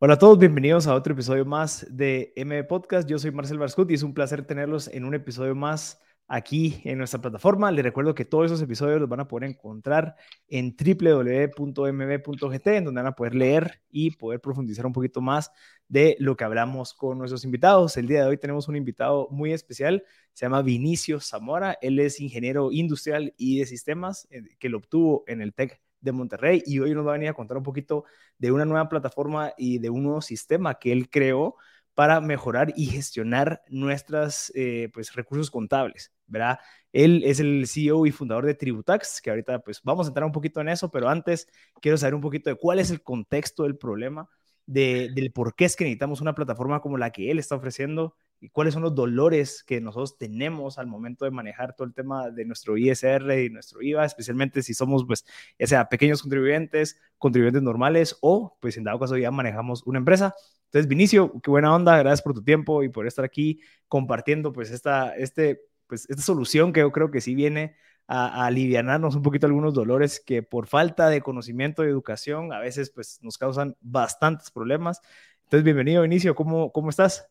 Hola a todos, bienvenidos a otro episodio más de M Podcast. Yo soy Marcel Barscut y es un placer tenerlos en un episodio más aquí en nuestra plataforma. Les recuerdo que todos esos episodios los van a poder encontrar en www.mb.gt, en donde van a poder leer y poder profundizar un poquito más de lo que hablamos con nuestros invitados. El día de hoy tenemos un invitado muy especial, se llama Vinicio Zamora. Él es ingeniero industrial y de sistemas eh, que lo obtuvo en el TEC de Monterrey y hoy nos va a venir a contar un poquito de una nueva plataforma y de un nuevo sistema que él creó para mejorar y gestionar nuestros eh, pues, recursos contables, ¿verdad? Él es el CEO y fundador de Tributax, que ahorita pues vamos a entrar un poquito en eso, pero antes quiero saber un poquito de cuál es el contexto del problema, de, del por qué es que necesitamos una plataforma como la que él está ofreciendo y cuáles son los dolores que nosotros tenemos al momento de manejar todo el tema de nuestro ISR y nuestro IVA, especialmente si somos, pues, ya sea pequeños contribuyentes, contribuyentes normales o, pues, en dado caso ya manejamos una empresa. Entonces, Vinicio, qué buena onda, gracias por tu tiempo y por estar aquí compartiendo, pues, esta, este, pues, esta solución que yo creo que sí viene a, a aliviarnos un poquito algunos dolores que por falta de conocimiento y educación a veces, pues, nos causan bastantes problemas. Entonces, bienvenido, Vinicio, ¿cómo, cómo estás?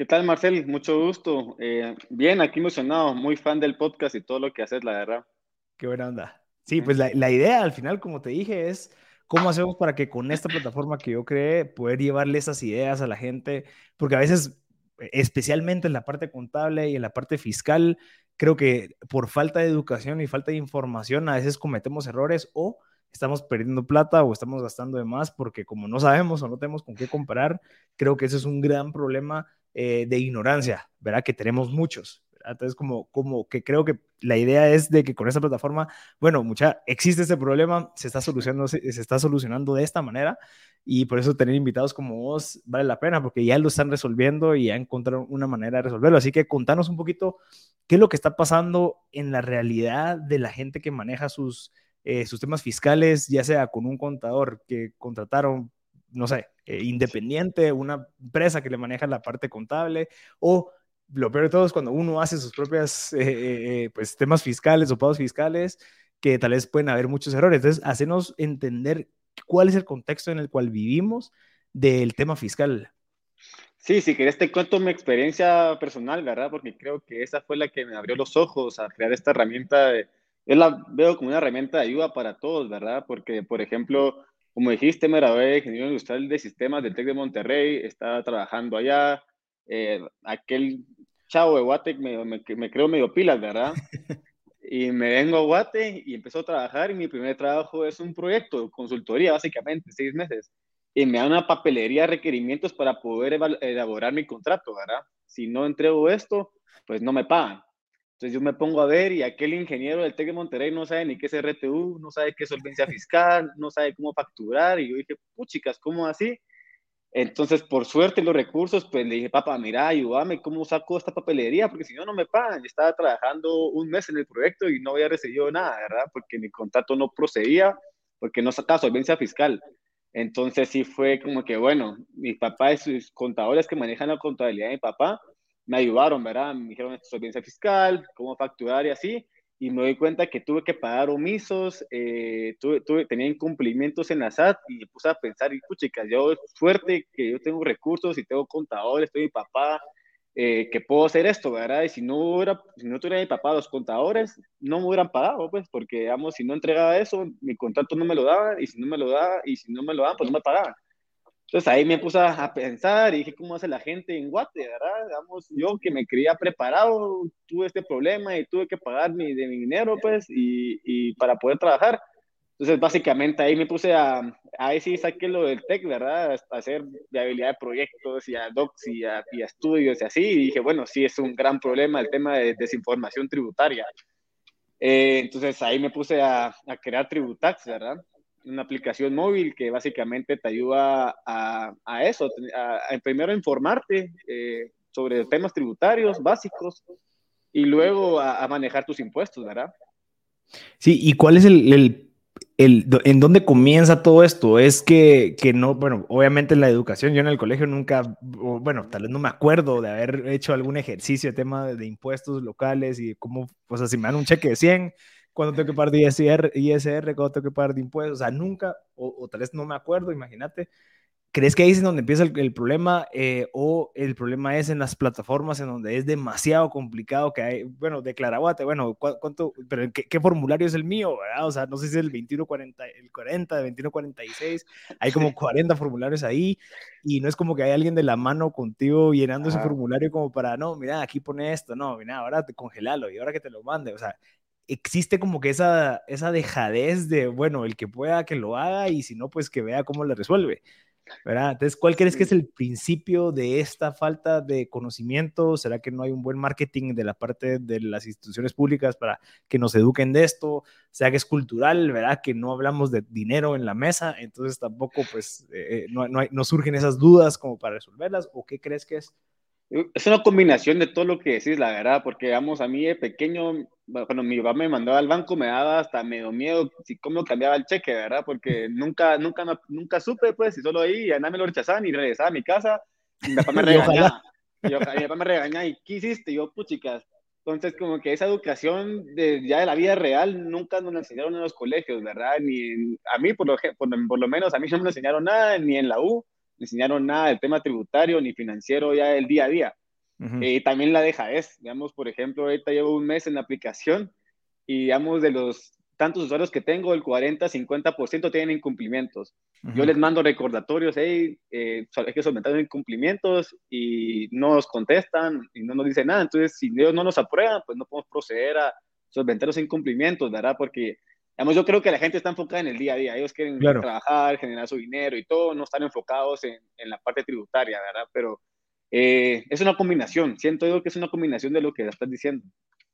¿Qué tal, Marcel? Mucho gusto. Eh, bien, aquí emocionado, muy fan del podcast y todo lo que haces, la verdad. Qué buena onda. Sí, pues la, la, idea al final, como te dije, es cómo hacemos para que con esta plataforma que yo creé, poder llevarle esas ideas a la gente, porque a veces, especialmente en la parte contable y en la parte fiscal, creo que por falta de educación y falta de información, a veces cometemos errores o estamos perdiendo plata o estamos gastando de más porque como no sabemos o no tenemos con qué comparar, creo que ese es un gran problema eh, de ignorancia, ¿verdad? Que tenemos muchos. Entonces, como, como que creo que la idea es de que con esta plataforma, bueno, mucha, existe este problema, se está solucionando, se, se, está solucionando de esta manera y por eso tener invitados como vos vale la pena porque ya lo están resolviendo y ya encontraron una manera de resolverlo. Así que contanos un poquito qué es lo que está pasando en la realidad de la gente que maneja sus, eh, sus temas fiscales, ya sea con un contador que contrataron no sé, eh, independiente, una empresa que le maneja la parte contable, o lo peor de todo es cuando uno hace sus propias eh, eh, pues, temas fiscales o pagos fiscales, que tal vez pueden haber muchos errores. Entonces, hacernos entender cuál es el contexto en el cual vivimos del tema fiscal. Sí, si querés te cuento mi experiencia personal, ¿verdad? Porque creo que esa fue la que me abrió los ojos a crear esta herramienta. De, yo la veo como una herramienta de ayuda para todos, ¿verdad? Porque, por ejemplo, como dijiste, me gradué de ingeniero industrial de sistemas del TEC de Monterrey, estaba trabajando allá. Eh, aquel chavo de Guate me, me, me creo medio pilas, ¿verdad? y me vengo a Guate y empezó a trabajar y mi primer trabajo es un proyecto, consultoría básicamente, seis meses. Y me dan una papelería de requerimientos para poder elaborar mi contrato, ¿verdad? Si no entrego esto, pues no me pagan. Entonces yo me pongo a ver y aquel ingeniero del TEC de Monterrey no sabe ni qué es RTU, no sabe qué es solvencia fiscal, no sabe cómo facturar. Y yo dije, puchicas, ¿cómo así? Entonces, por suerte, los recursos, pues le dije, papá, mira, ayúdame, ¿cómo saco esta papelería? Porque si no, no me pagan. Yo estaba trabajando un mes en el proyecto y no había recibido nada, ¿verdad? Porque mi contrato no procedía, porque no sacaba solvencia fiscal. Entonces, sí fue como que, bueno, mi papá y sus contadores que manejan la contabilidad de mi papá, me ayudaron, ¿verdad? Me dijeron solvencia fiscal, cómo facturar y así, y me doy cuenta que tuve que pagar omisos, eh, tuve, tuve, tenía incumplimientos en la SAT y me puse a pensar, y chicas, yo suerte que yo tengo recursos y tengo contadores, estoy mi papá, eh, que puedo hacer esto, ¿verdad? Y si no hubiera, si no tuviera mi papá los contadores, no me hubieran pagado, pues, porque, digamos, si no entregaba eso, mi contrato no me lo daba, y si no me lo daba, y si no me lo daban, pues no me pagaban. Entonces ahí me puse a pensar y dije, ¿cómo hace la gente en Guate, verdad? Digamos, yo que me creía preparado, tuve este problema y tuve que pagar mi, de mi dinero, pues, y, y para poder trabajar. Entonces, básicamente ahí me puse a, ahí sí saqué lo del TEC, ¿verdad? A hacer viabilidad de proyectos y a docs y a, y a, estudios y así. Y dije, bueno, sí es un gran problema el tema de desinformación tributaria. Eh, entonces ahí me puse a, a crear Tributax, ¿verdad? Una aplicación móvil que básicamente te ayuda a, a eso, a, a, primero informarte eh, sobre temas tributarios básicos y luego a, manejar tus impuestos, ¿verdad? Sí, ¿y cuál es el, el, el, en dónde comienza todo esto? Es que, que no, bueno, obviamente la educación, yo en el colegio nunca, bueno, tal vez no me acuerdo de haber hecho algún ejercicio de tema de impuestos locales y cómo, o sea, si me dan un cheque de 100 cuando tengo que pagar de ISR, ISR cuando tengo que pagar de impuestos, o sea, nunca, o, o tal vez no me acuerdo, imagínate. ¿Crees que ahí es donde empieza el, problema eh, o el problema es en las plataformas en donde es demasiado complicado que hay, bueno, declaraguate, bueno, ¿cuánto, pero ¿qué, formulario es el mío? O sea, no sé si es el 2140, el 40, el 2146, hay como 40 formularios ahí y no es como que hay alguien de la mano contigo llenando ese formulario como para, no, mira, aquí pone esto, no, mira, ahora te congelalo y ahora que te lo mande, o sea, existe como que esa, esa dejadez de, bueno, el que pueda que lo haga y si no, pues que vea cómo le resuelve. ¿verdad? Entonces, ¿cuál crees que es el principio de esta falta de conocimiento? ¿Será que no hay un buen marketing de la parte de las instituciones públicas para que nos eduquen de esto? ¿Será que es cultural, verdad? Que no hablamos de dinero en la mesa, entonces tampoco, pues, eh, eh, no, no, no surgen esas dudas como para resolverlas, ¿o qué crees que es? Es una combinación de todo lo que decís, la verdad, porque, digamos, a mí de pequeño, cuando mi papá me mandaba al banco, me daba hasta medio miedo si cómo cambiaba el cheque, ¿verdad? Porque nunca, nunca, nunca supe, pues, y solo ahí, y me lo rechazaban y regresaba a mi casa, y mi papá me regañaba. y, mi papá me regañaba, ¿y qué hiciste? Y yo, puchicas. Entonces, como que esa educación de, ya de la vida real nunca nos la enseñaron en los colegios, ¿verdad? Ni a mí, por lo, por, por lo menos, a mí no me enseñaron nada, ni en la U enseñaron nada del tema tributario ni financiero ya del día a día. y eh, también la deja es, digamos, por ejemplo, ahorita llevo un mes en la aplicación y, digamos, de los tantos usuarios que tengo, el 40-50% tienen incumplimientos. Yo les mando recordatorios, hey, eh, hay que solventar incumplimientos y no nos contestan y no nos dicen nada. Entonces, si ellos no nos aprueban, pues no podemos proceder a solventar los incumplimientos, ¿verdad? Porque yo creo que la gente está enfocada en el día a día. Ellos quieren trabajar, generar su dinero y todo, no están enfocados en, en la parte tributaria, ¿verdad? Pero eh, es una combinación. Siento yo que es una combinación de lo que estás diciendo.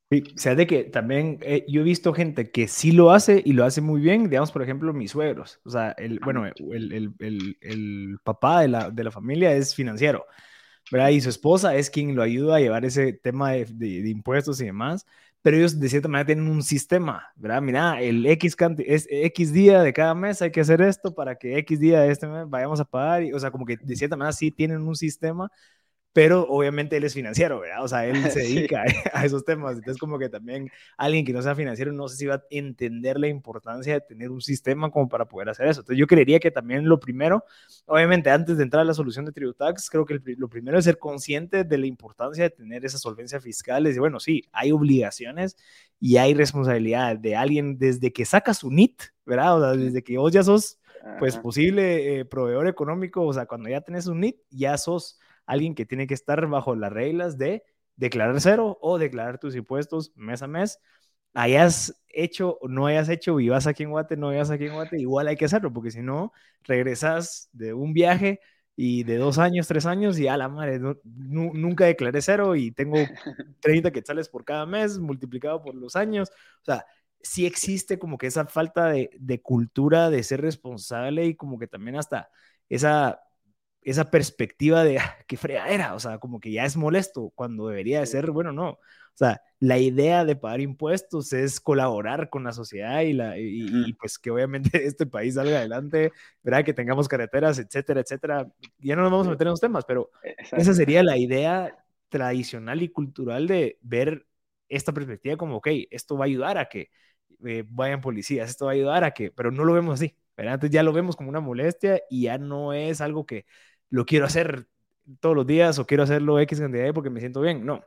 Sí, o sea, de que también eh, yo he visto gente que sí lo hace y lo hace muy bien, digamos, por ejemplo, mis suegros, o sea, el, bueno, el, el, el, el papá de la, de la, familia es financiero, ¿verdad? Y su esposa es quien lo ayuda a llevar ese tema de, de impuestos y demás pero ellos de cierta manera tienen un sistema, ¿verdad? Mira, el X, es X día de cada mes hay que hacer esto para que X día de este mes vayamos a pagar, y, o sea, como que de cierta manera sí tienen un sistema pero obviamente él es financiero, ¿verdad? O sea, él se dedica a esos temas. Entonces, como que también alguien que no sea financiero no sé si va a entender la importancia de tener un sistema como para poder hacer eso. Entonces, yo creería que también lo primero, obviamente, antes de entrar a la solución de Tributax, creo que lo primero es ser consciente de la importancia de tener esa solvencia fiscal. Y bueno, sí, hay obligaciones y hay responsabilidad de alguien desde que saca su NIT, ¿verdad? O sea, desde que vos ya sos, pues, posible eh, proveedor económico, o sea, cuando ya tenés un NIT, ya sos alguien que tiene que estar bajo las reglas de declarar cero o declarar tus impuestos mes a mes. Hayas hecho o no hayas hecho, vivas aquí en Guate, no vivas aquí en Guate, igual hay que hacerlo, porque si no, regresas de un viaje y de dos años, tres años, y a la madre, nunca declaré cero y tengo 30 quetzales por cada mes multiplicado por los años. O sea, sí existe como que esa falta de, de cultura de ser responsable y como que también hasta esa esa perspectiva de ah, qué fregadera, o sea, como que ya es molesto cuando debería de ser, bueno, no. O sea, la idea de pagar impuestos es colaborar con la sociedad y, la, y, pues que obviamente este país salga adelante, ¿verdad? Que tengamos carreteras, etcétera, etcétera. Ya no nos vamos a meter en los temas, pero esa sería la idea tradicional y cultural de ver esta perspectiva como, ok, esto va a ayudar a que eh, vayan policías, esto va a ayudar a que, pero no lo vemos así, ¿verdad? Entonces ya lo vemos como una molestia y ya no es algo que lo quiero hacer todos los días o quiero hacerlo X cantidad de porque me siento bien. No.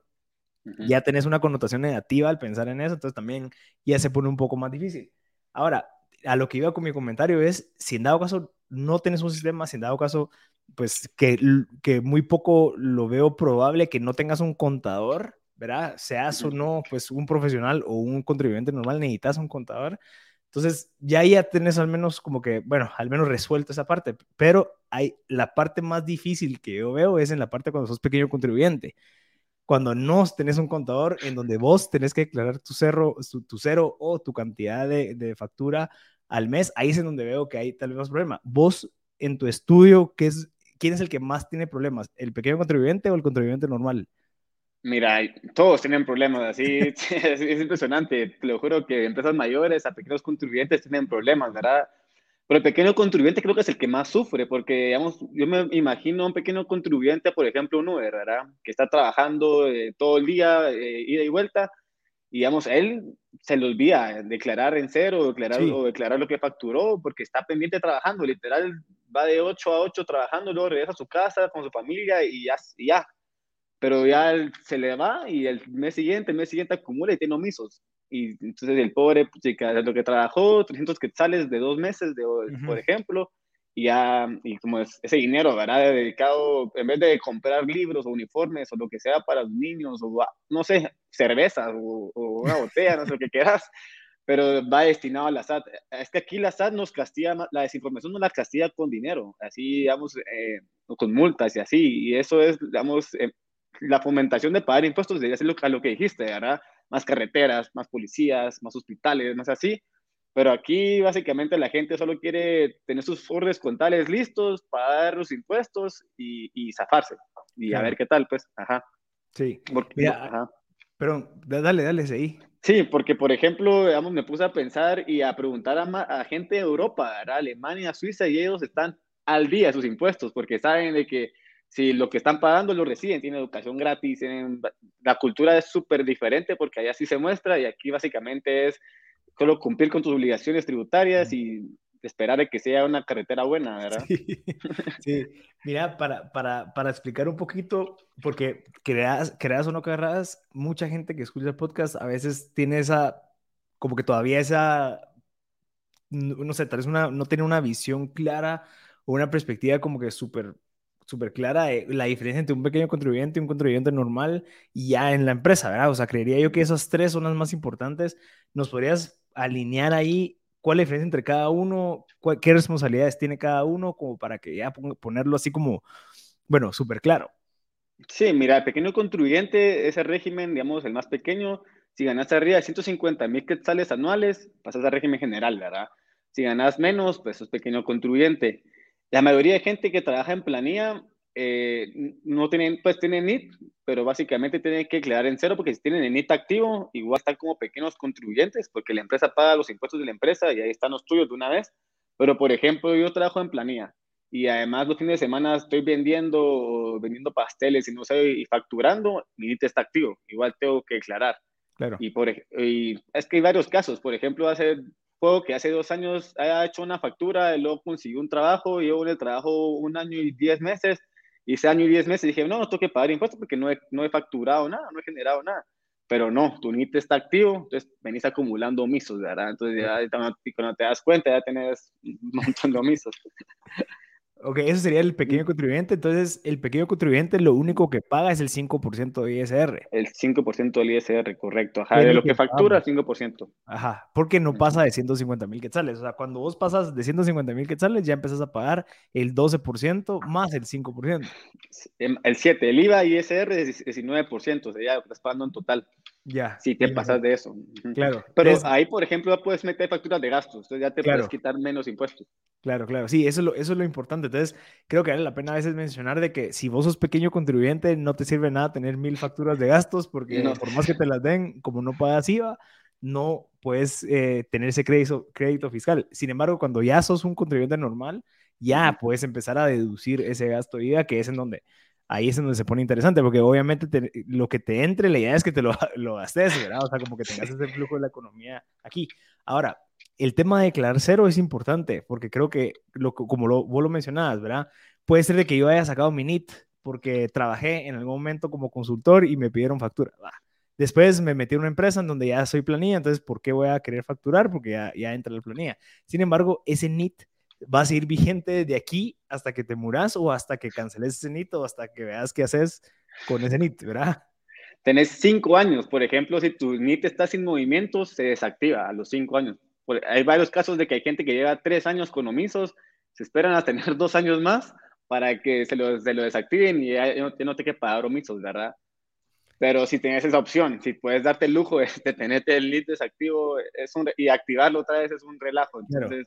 Ya tenés una connotación negativa al pensar en eso, entonces también ya se pone un poco más difícil. Ahora, a lo que iba con mi comentario es, si en dado caso no tenés un sistema, si en dado caso, pues que, que muy poco lo veo probable que no tengas un contador, ¿verdad? Seas o no, pues un profesional o un contribuyente normal, necesitas un contador. Entonces, ya ya tenés al menos como que, bueno, al menos resuelto esa parte, pero hay la parte más difícil que yo veo es en la parte cuando sos pequeño contribuyente. Cuando no tenés un contador en donde vos tenés que declarar tu, cero, tu, cero o tu cantidad de, de, factura al mes, ahí es en donde veo que hay tal vez más problema. Vos en tu estudio, ¿qué es, ¿quién es el que más tiene problemas? ¿El pequeño contribuyente o el contribuyente normal? Mira, todos tienen problemas, así es, impresionante. Te lo juro que empresas mayores a pequeños contribuyentes tienen problemas, ¿verdad? Pero el pequeño contribuyente creo que es el que más sufre, porque, digamos, yo me imagino un pequeño contribuyente, por ejemplo, un Uber, ¿verdad? Que está trabajando eh, todo el día, eh, ida y vuelta, y, digamos, él se le olvida declarar en cero declarar, o declarar lo que facturó, porque está pendiente trabajando, literal, va de 8 a 8 trabajando, luego regresa a su casa con su familia y ya, y ya. Pero ya se le va y el mes siguiente, el mes siguiente acumula y tiene omisos. Y entonces el pobre, pues, lo que trabajó, 300 quetzales de dos meses, de, por ejemplo, y ya, y como ese dinero, ¿verdad? Dedicado, en vez de comprar libros o uniformes o lo que sea para los niños, o no sé, cerveza o, una botella, no sé lo que quieras, pero va destinado a la SAT. Es que aquí la SAT nos castiga, la desinformación no la castiga con dinero, así, digamos, eh, con multas y así, y eso es, digamos, eh, la fomentación de pagar impuestos debería ser lo, a lo que dijiste, ¿verdad? Más carreteras, más policías, más hospitales, más así, pero aquí básicamente la gente solo quiere tener sus fordes contales listos, pagar los impuestos y, y zafarse. Y a ver qué tal, pues. Ajá. Sí. Pero dale, dale, ahí. Sí, porque por ejemplo, digamos, me puse a pensar y a preguntar a, gente de Europa, Alemania, Suiza, y ellos están al día de sus impuestos, porque saben de que si lo que están pagando lo reciben, tienen educación gratis, tienen, la cultura es súper diferente porque allá sí se muestra y aquí básicamente es solo cumplir con tus obligaciones tributarias y esperar a que sea una carretera buena, ¿verdad? Sí, mira, para, para, para, explicar un poquito, porque creas, creas o no creas, mucha gente que escucha el podcast a veces tiene esa, como que todavía esa, no sé, tal vez una, no tiene una visión clara o una perspectiva como que súper súper clara la diferencia entre un pequeño contribuyente y un contribuyente normal y ya en la empresa, ¿verdad? O sea, creería yo que esas tres son las más importantes. ¿Nos podrías alinear ahí cuál es la diferencia entre cada uno, qué responsabilidades tiene cada uno, como para que ya ponerlo así como, bueno, súper claro. Sí, mira, pequeño contribuyente, ese régimen, digamos, el más pequeño, si ganas arriba de 150 mil quetzales anuales, pasas al régimen general, ¿verdad? Si ganas menos, pues es pequeño contribuyente. La mayoría de gente que trabaja en planilla eh, no tienen, pues tienen NIT, pero básicamente tienen que quedar en cero porque si tienen el NIT activo, igual están como pequeños contribuyentes porque la empresa paga los impuestos de la empresa y ahí están los tuyos de una vez. Pero, por ejemplo, yo trabajo en planilla y además los fines de semana estoy vendiendo, vendiendo pasteles y no sé, y facturando, mi NIT está activo. Igual tengo que declarar. Claro. Y, por, y es que hay varios casos. Por ejemplo, hace juego que hace dos años haya hecho una factura, y luego consiguió un trabajo, llevo en el trabajo un año y diez meses, y ese año y diez meses dije, no, no tengo que pagar impuestos porque no he, no he facturado nada, no he generado nada. Pero no, tu NIT está activo, entonces venís acumulando omisos, ¿verdad? Entonces ya cuando te das cuenta ya tenés un montón de omisos. Ok, eso sería el pequeño contribuyente. Entonces, el pequeño contribuyente lo único que paga es el 5% de ISR. El 5% del ISR, correcto. Ajá, de lo que, factura, 5%. Ajá, porque no pasa de 150 mil quetzales. O sea, cuando vos pasas de 150 mil quetzales, ya empezás a pagar el 12% más el 5%. Em, el 7%, el IVA y ISR es 19%, o sea, ya estás pagando en total. Ya. Si te pasas de eso. Claro. Pero ahí, por ejemplo, ya puedes meter facturas de gastos, entonces ya te puedes quitar menos impuestos. Claro, claro. Sí, eso es, lo, eso es lo importante. Entonces, creo que vale la pena a veces mencionar de que si vos sos pequeño contribuyente, no te sirve nada tener mil facturas de gastos, porque por más que te las den, como no pagas IVA, no puedes eh, tener ese crédito, crédito fiscal. Sin embargo, cuando ya sos un contribuyente normal, ya puedes empezar a deducir ese gasto de IVA, que es en donde ahí es donde se pone interesante, porque obviamente lo que te entre, la idea es que te lo, lo gastes, ¿verdad? O sea, como que tengas ese flujo de la economía aquí. Ahora, el tema de declarar cero es importante, porque creo que, lo, como lo, vos lo mencionabas, ¿verdad? Puede ser de que yo haya sacado mi NIT porque trabajé en algún momento como consultor y me pidieron factura. Después me metí en una empresa en donde ya soy planilla, entonces, ¿por qué voy a querer facturar? Porque ya, ya entra la planilla. Sin embargo, ese NIT va a seguir vigente de aquí hasta que te muras o hasta que canceles ese NIT o hasta que veas qué haces con ese NIT, ¿verdad? Tenés cinco años, por ejemplo, si tu NIT está sin movimiento, se desactiva a los cinco años. Hay varios casos de que hay gente que lleva tres años con omisos, se esperan a tener dos años más para que se lo, se lo desactiven y ya no, no te que pagar omisos, ¿verdad? Pero si tienes esa opción, si puedes darte el lujo de, tenerte el NIT desactivo es un, y activarlo otra vez es un relajo. Entonces,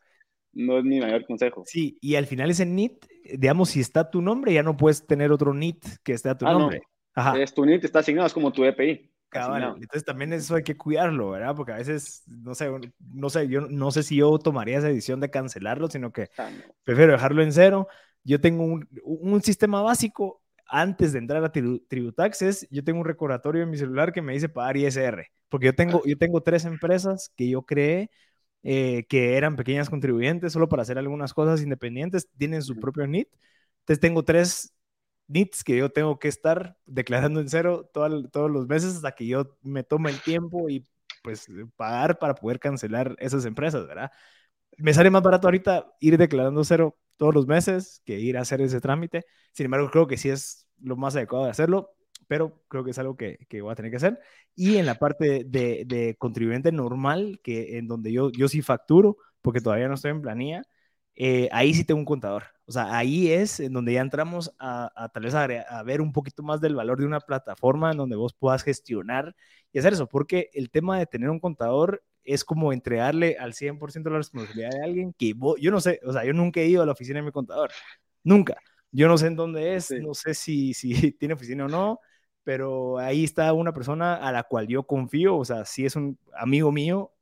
no es mi mayor consejo. Sí, y al final ese NIT, digamos, si está tu nombre, ya no puedes tener otro NIT que esté a tu ah, nombre. Ajá. Es tu NIT está asignado, es como tu EPI. Entonces también eso hay que cuidarlo, ¿verdad? Porque a veces, no sé, no sé, yo no sé si yo tomaría esa decisión de cancelarlo, sino que ah, prefiero dejarlo en cero. Yo tengo un, un, sistema básico antes de entrar a Tributaxes, yo tengo un recordatorio en mi celular que me dice pagar ISR, porque yo tengo, yo tengo tres empresas que yo creé eh, que eran pequeñas contribuyentes solo para hacer algunas cosas independientes, tienen su propio NIT. Entonces tengo tres NITs que yo tengo que estar declarando en cero todos los meses hasta que yo me tome el tiempo y pues pagar para poder cancelar esas empresas, ¿verdad? Me sale más barato ahorita ir declarando cero todos los meses que ir a hacer ese trámite. Sin embargo, creo que sí es lo más adecuado de hacerlo, pero creo que es algo que, que voy a tener que hacer. Y en la parte de, de, contribuyente normal, que en donde yo, yo sí facturo, porque todavía no estoy en planilla, eh, ahí sí tengo un contador. O sea, ahí es en donde ya entramos a, a tal vez a, a, ver un poquito más del valor de una plataforma en donde vos puedas gestionar y hacer eso, porque el tema de tener un contador es como entregarle al 100% la responsabilidad de alguien que vos, yo no sé, o sea, yo nunca he ido a la oficina de mi contador, nunca. Yo no sé en dónde es, no sé si, si tiene oficina o no, pero ahí está una persona a la cual yo confío, o sea, si es un amigo mío,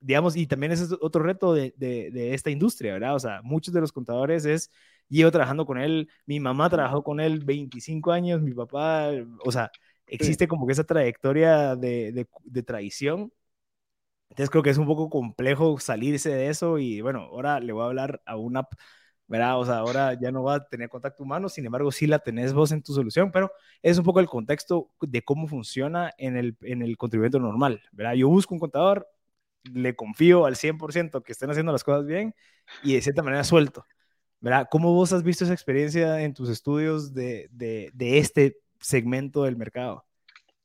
digamos, y también ese es otro reto de, de, esta industria, ¿verdad? O sea, muchos de los contadores es, llevo trabajando con él, mi mamá trabajó con él 25 años, mi papá, o sea, existe como que esa trayectoria de, de, traición. Entonces creo que es un poco complejo salirse de eso y bueno, ahora le voy a hablar a una ¿verdad? O sea, ahora ya no va a tener contacto humano, sin embargo, sí la tenés vos en tu solución, pero es un poco el contexto de cómo funciona en el, en el contribuyente normal, ¿verdad? Yo busco un contador, le confío al 100% que estén haciendo las cosas bien y de cierta manera suelto, ¿verdad? ¿Cómo vos has visto esa experiencia en tus estudios de, de, de este segmento del mercado?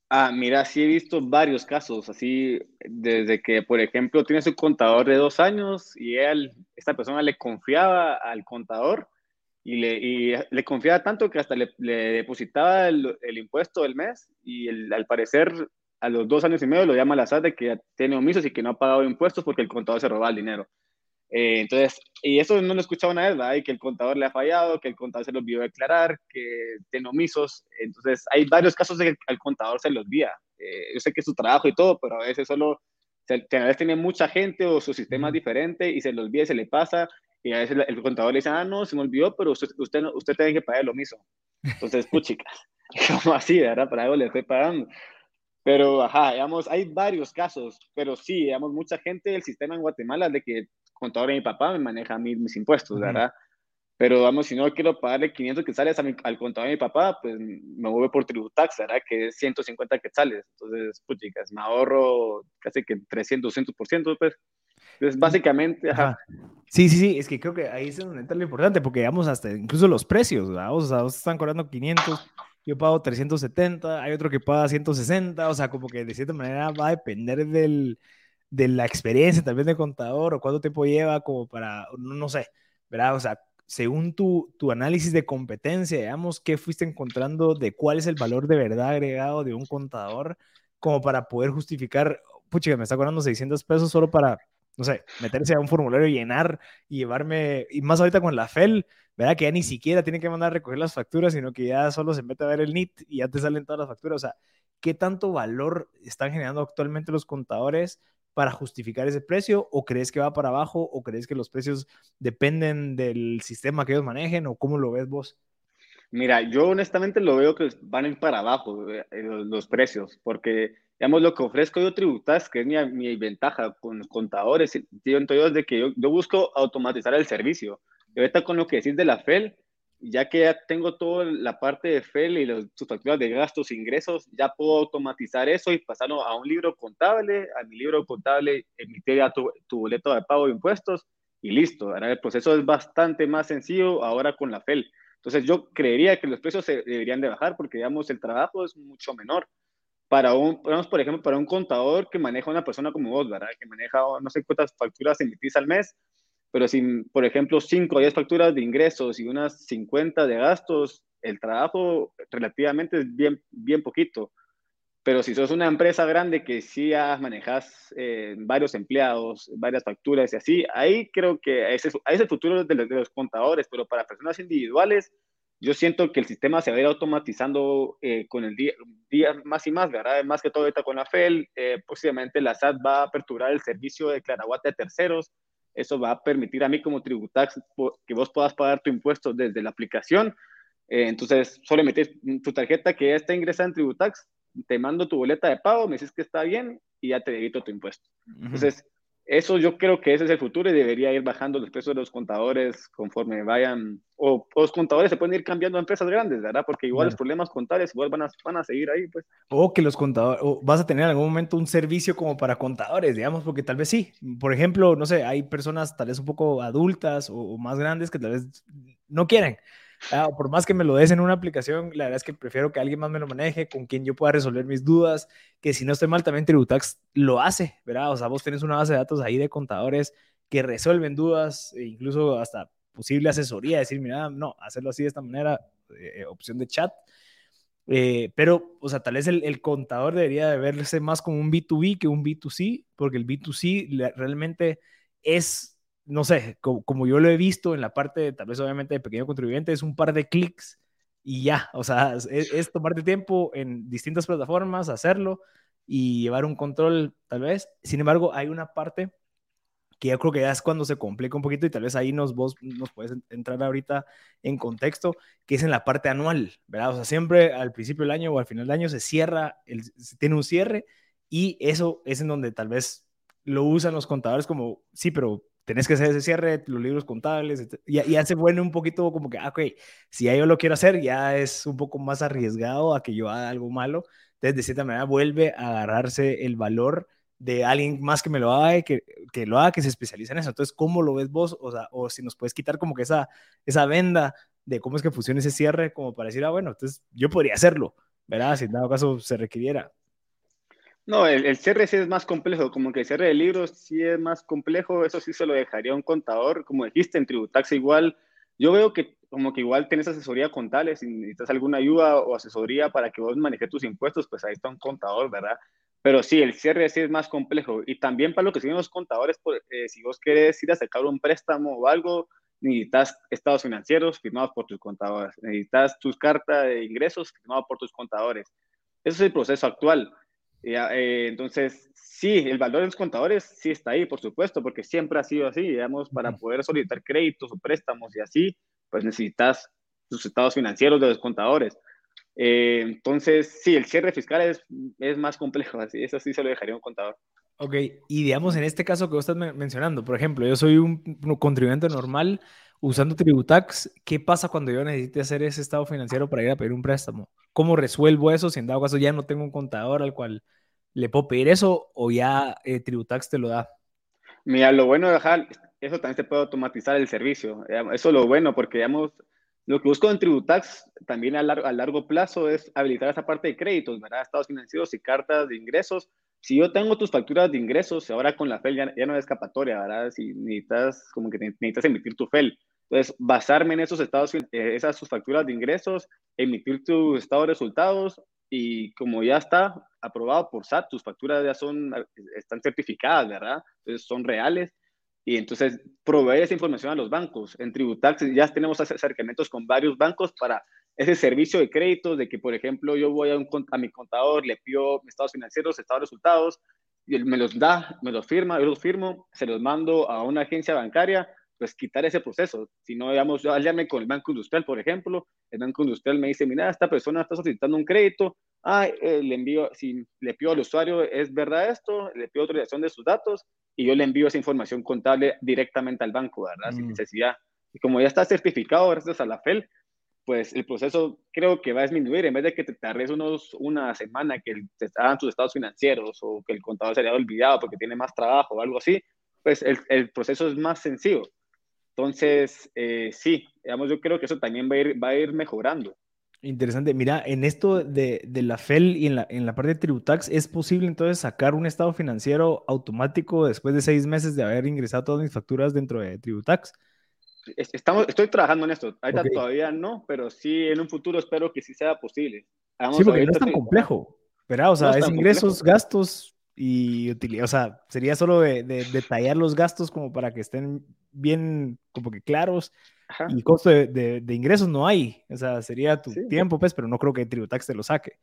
Ah, mira, sí he visto varios casos, así desde que, por ejemplo, tiene su contador de dos años y él, esta persona le confiaba al contador y le, confiaba tanto que hasta le, depositaba el, impuesto del mes y al parecer a los dos años y medio lo llama la SAT de que tiene omisos y que no ha pagado impuestos porque el contador se robaba el dinero. Eh, entonces, y eso no lo he escuchado una vez, ¿verdad? Y que el contador le ha fallado, que el contador se lo olvidó declarar, que tiene omisos. Entonces, hay varios casos de que al contador se lo olvida. Eh, yo sé que es su trabajo y todo, pero a veces solo, a veces tiene mucha gente o su sistema es diferente y se le olvida y se le pasa. Y a veces el contador le dice, ah, no, se me olvidó, pero usted, usted, usted tiene que pagar el omiso. Entonces, chicas, como así, ¿verdad? Para algo le estoy pagando. Pero, ajá, digamos, hay varios casos, pero sí, digamos, mucha gente del sistema en Guatemala de que contador de mi papá me maneja a mí mis impuestos, ¿verdad? Pero vamos, si no quiero pagarle 500 quetzales a mi, al contador de mi papá, pues me mueve por tributax, ¿verdad? Que es 150 quetzales. Entonces, pues chicas, me ahorro casi que 300, 200%, pues. Entonces, básicamente, ajá. Sí, sí, sí, es que creo que ahí es donde entra lo importante, porque digamos hasta incluso los precios, ¿verdad? O sea, están cobrando 500, yo pago 370, hay otro que paga 160, o sea, como que de cierta manera va a depender del, de la experiencia vez de contador o cuánto tiempo lleva como para, no, sé, ¿verdad? O sea, según tu, tu análisis de competencia, digamos, ¿qué fuiste encontrando de cuál es el valor de verdad agregado de un contador como para poder justificar, pucha, me está cobrando 600 pesos solo para, no sé, meterse a un formulario, llenar y llevarme, y más ahorita con la FEL, ¿verdad? Que ya ni siquiera tiene que mandar a recoger las facturas, sino que ya solo se mete a ver el NIT y ya te salen todas las facturas. O sea, ¿qué tanto valor están generando actualmente los contadores para justificar ese precio o crees que va para abajo o crees que los precios dependen del sistema que ellos manejen o cómo lo ves vos? Mira, yo honestamente lo veo que van a ir para abajo eh, los, precios, porque digamos lo que ofrezco yo tributas, que es mi, mi ventaja con los contadores, entonces de que yo, yo busco automatizar el servicio. Y ahorita con lo que decís de la FEL, ya que ya tengo toda la parte de FEL y los, sus facturas de gastos e ingresos, ya puedo automatizar eso y pasarlo a un libro contable, a mi libro contable, emitir ya tu, tu boleto de pago de impuestos y listo. Ahora el proceso es bastante más sencillo ahora con la FEL. Entonces yo creería que los precios se deberían de bajar porque, digamos, el trabajo es mucho menor. Para un, por ejemplo, para un contador que maneja una persona como vos, ¿verdad? Que maneja no sé cuántas facturas emitís al mes, pero si, por ejemplo, 5 o 10 facturas de ingresos y unas 50 de gastos, el trabajo relativamente es bien, bien poquito. Pero si sos una empresa grande que sí manejas eh, varios empleados, varias facturas y así, ahí creo que ese, es el futuro de los, contadores, pero para personas individuales, yo siento que el sistema se va a ir automatizando eh, con el día, día, más y más, ¿verdad? Más que todo ahorita con la FEL, eh, posiblemente la SAT va a aperturar el servicio de claraguate a terceros, eso va a permitir a mí como tributax que vos puedas pagar tu impuesto desde la aplicación. Eh, entonces, solo metes tu tarjeta que ya está ingresada en Tributax, te mando tu boleta de pago, me dices que está bien y ya te debito tu impuesto. Entonces, eso yo creo que ese es el futuro y debería ir bajando los precios de los contadores conforme vayan, o, los contadores se pueden ir cambiando a empresas grandes, ¿verdad? Porque igual los problemas contables igual van a, van a seguir ahí, pues. O que los contadores, o vas a tener en algún momento un servicio como para contadores, digamos, porque tal vez sí. Por ejemplo, no sé, hay personas tal vez un poco adultas o más grandes que tal vez no quieren Ah, por más que me lo des en una aplicación, la verdad es que prefiero que alguien más me lo maneje, con quien yo pueda resolver mis dudas, que si no estoy mal, también Tributax lo hace, ¿verdad? O sea, vos tenés una base de datos ahí de contadores que resuelven dudas, e incluso hasta posible asesoría, decir, mira, no, hacerlo así de esta manera, eh, eh, opción de chat. Eh, pero, o sea, tal vez el, el, contador debería de verse más como un B2B que un B2C, porque el B2C realmente es no sé, como, yo lo he visto en la parte, tal vez obviamente de pequeño contribuyente, es un par de clics y ya, o sea, es, tomarte tiempo en distintas plataformas, hacerlo y llevar un control tal vez. Sin embargo, hay una parte que yo creo que ya es cuando se complica un poquito y tal vez ahí nos, vos nos puedes entrar ahorita en contexto, que es en la parte anual, ¿verdad? O sea, siempre al principio del año o al final del año se cierra, el, tiene un cierre y eso es en donde tal vez lo usan los contadores como, sí, pero tenés que hacer ese cierre, los libros contables, y ya se vuelve un poquito como que, ah, ok, si ya yo lo quiero hacer, ya es un poco más arriesgado a que yo haga algo malo. Entonces, de cierta manera, vuelve a agarrarse el valor de alguien más que me lo haga, que, que lo haga, que se especializa en eso. Entonces, ¿cómo lo ves vos? O sea, o si nos puedes quitar como que esa, esa venda de cómo es que funciona ese cierre, como para decir, ah, bueno, entonces yo podría hacerlo, ¿verdad? Si en dado caso se requiriera. No, el, el, cierre sí es más complejo, como que el cierre de libros sí es más complejo, eso sí se lo dejaría un contador, como dijiste, en Tributax igual, yo veo que como que igual tienes asesoría contable, si necesitas alguna ayuda o asesoría para que vos manejes tus impuestos, pues ahí está un contador, ¿verdad? Pero sí, el cierre sí es más complejo. Y también para lo que siguen los contadores, pues, eh, si vos querés ir a sacar un préstamo o algo, necesitas estados financieros firmados por tus contadores, necesitas tus cartas de ingresos firmadas por tus contadores. Ese es el proceso actual. Eh, entonces, sí, el valor de los contadores sí está ahí, por supuesto, porque siempre ha sido así, digamos, para poder solicitar créditos o préstamos y así, pues necesitas tus estados financieros de los contadores. Eh, entonces, sí, el cierre fiscal es, es más complejo, así, eso sí se lo dejaría a un contador. Ok, y digamos en este caso que vos estás mencionando, por ejemplo, yo soy un contribuyente normal usando Tributax, ¿qué pasa cuando yo necesite hacer ese estado financiero para ir a pedir un préstamo? ¿Cómo resuelvo eso si en dado caso ya no tengo un contador al cual le puedo pedir eso o ya eh, Tributax te lo da? Mira, lo bueno de dejar, eso también se puede automatizar el servicio. Eso es lo bueno porque, digamos, lo que busco en Tributax también a largo, a largo plazo es habilitar esa parte de créditos, ¿verdad? Estados financieros y cartas de ingresos. Si yo tengo tus facturas de ingresos, ahora con la FEL ya, no es escapatoria, ¿verdad? Si necesitas, como que necesitas emitir tu FEL. Entonces, basarme en esos estados, eh, esas sus facturas de ingresos, emitir tu estado de resultados y como ya está aprobado por SAT, tus facturas ya son, están certificadas, ¿verdad? Entonces, son reales. Y entonces, proveer esa información a los bancos. En Tributax ya tenemos acercamientos con varios bancos para ese servicio de créditos, de que, por ejemplo, yo voy a, un, a mi contador, le pido estados financieros, estados de resultados, y él me los da, me los firma, yo los firmo, se los mando a una agencia bancaria, pues quitar ese proceso. Si no, digamos, yo llame con el Banco Industrial, por ejemplo, el Banco Industrial me dice, mira, esta persona está solicitando un crédito, ah, le envío, si le pido al usuario, ¿es verdad esto? Le pido autorización de sus datos y yo le envío esa información contable directamente al banco, ¿verdad? Sin mm. necesidad. Y como ya está certificado gracias a la FEL, pues el proceso creo que va a disminuir. En vez de que te tardes unos, una semana que te hagan tus estados financieros o que el contador se haya olvidado porque tiene más trabajo o algo así, pues el, el proceso es más sencillo. Entonces, eh, sí, digamos, yo creo que eso también va a ir, va a ir mejorando. Interesante. Mira, en esto de, de, la FEL y en la, en la parte de Tributax, ¿es posible entonces sacar un estado financiero automático después de seis meses de haber ingresado todas mis facturas dentro de Tributax? Estamos, estoy trabajando en esto. Ahorita todavía no, pero sí en un futuro espero que sí sea posible. sí, porque no es tan complejo, ¿verdad? O sea, es, ingresos, gastos y utilidad. O sea, sería solo de, de, detallar los gastos como para que estén bien como que claros y costo de, de, ingresos no hay. O sea, sería tu tiempo, pues, pero no creo que Tributax te lo saque.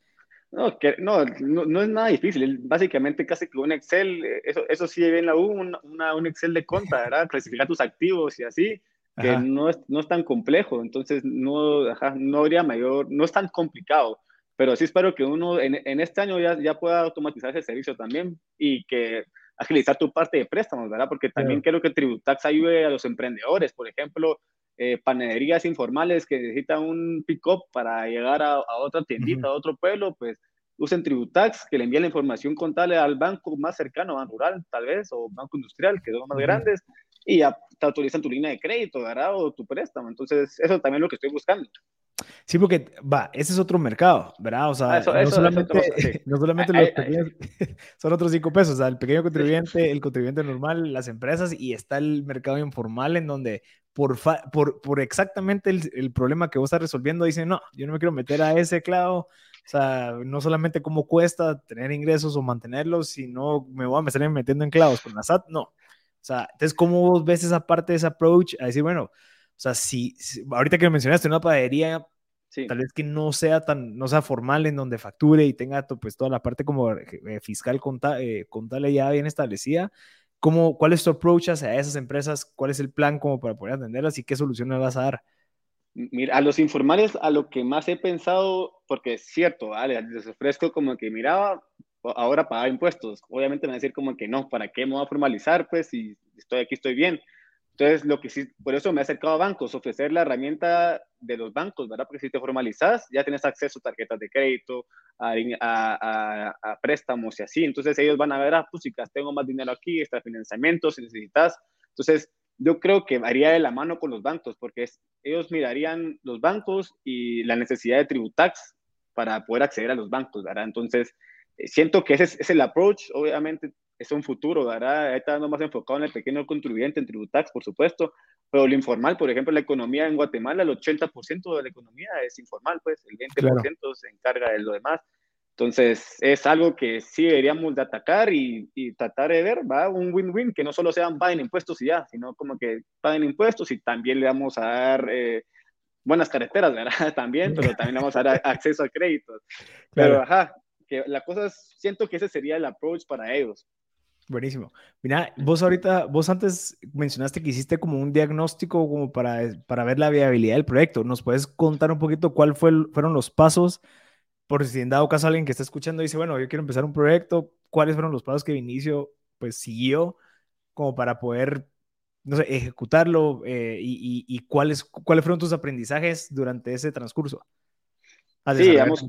No, que, no, no, es nada difícil. Básicamente, casi que un Excel, eh, eso, eso sí en la U, una, un Excel de conta, ¿verdad? Clasificar tus activos y así, que no es, no es tan complejo. Entonces, no, no habría mayor, no es tan complicado. Pero sí espero que uno en, en este año ya, ya pueda automatizar ese servicio también y que agilizar tu parte de préstamos, ¿verdad? Porque también quiero que Tributax ayude a los emprendedores, por ejemplo, eh, panaderías informales que necesitan un pick-up para llegar a, otra tiendita, a otro pueblo, pues usen Tributax, que le envíen la información contable al banco más cercano, banco rural tal vez, o banco industrial, que son más grandes, y ya te autorizan tu línea de crédito, ¿verdad? O tu préstamo. Entonces, eso también es lo que estoy buscando. Sí, porque va, ese es otro mercado, ¿verdad? O sea, ah, no, solamente, no solamente los pequeños, son otros cinco pesos, o sea, el pequeño contribuyente, el contribuyente normal, las empresas y está el mercado informal en donde por, por, por exactamente el, el, problema que vos estás resolviendo dicen, no, yo no me quiero meter a ese clavo, o sea, no solamente cómo cuesta tener ingresos o mantenerlos, sino me voy a estar metiendo en clavos con la SAT, no. O sea, entonces, ¿cómo vos ves esa parte de ese approach a decir, bueno, o sea, si, ahorita que mencionaste una panadería, tal vez que no sea tan, no sea formal en donde facture y tenga pues toda la parte como eh, fiscal eh, contable ya bien establecida, ¿cómo, ¿cuál es tu approach hacia esas empresas? ¿Cuál es el plan como para poder atenderlas y qué solución le vas a dar? Mira, a los informales a lo que más he pensado, porque es cierto, ¿vale? les ofrezco como que, miraba, ahora pagar impuestos. Obviamente me van a decir como que no, ¿para qué me voy a formalizar? Pues si estoy aquí, estoy bien. Entonces, lo que sí, por eso me he acercado a bancos, ofrecer la herramienta de los bancos, ¿verdad? Porque si te formalizas, ya tienes acceso a tarjetas de crédito, a, a, a, préstamos y así. Entonces, ellos van a ver, ah, pues tengo más dinero aquí, está financiamiento, si necesitas. Entonces, yo creo que varía de la mano con los bancos, porque ellos mirarían los bancos y la necesidad de tributax para poder acceder a los bancos, ¿verdad? Entonces, siento que ese es, el approach, obviamente es un futuro, ¿verdad? Está más enfocado en el pequeño contribuyente, en Tributax, por supuesto, pero lo informal, por ejemplo, la economía en Guatemala, el 80% de la economía es informal, pues el 20% se encarga de lo demás. Entonces, es algo que sí deberíamos de atacar y, tratar de ver, va, un win-win, que no solo sean paguen impuestos y ya, sino como que paguen impuestos y también le vamos a dar eh, buenas carreteras, ¿verdad? También, pero también le vamos a dar acceso a créditos. Pero, ajá, que la cosa siento que ese sería el approach para ellos. Buenísimo. Mira, vos ahorita, vos antes mencionaste que hiciste como un diagnóstico como para, para ver la viabilidad del proyecto. ¿Nos puedes contar un poquito cuál fue, fueron los pasos? Por si en dado caso alguien que está escuchando dice, bueno, yo quiero empezar un proyecto, ¿cuáles fueron los pasos que Vinicio pues siguió como para poder, no sé, ejecutarlo eh, y, y, cuáles, cuáles fueron tus aprendizajes durante ese transcurso? Sí, digamos,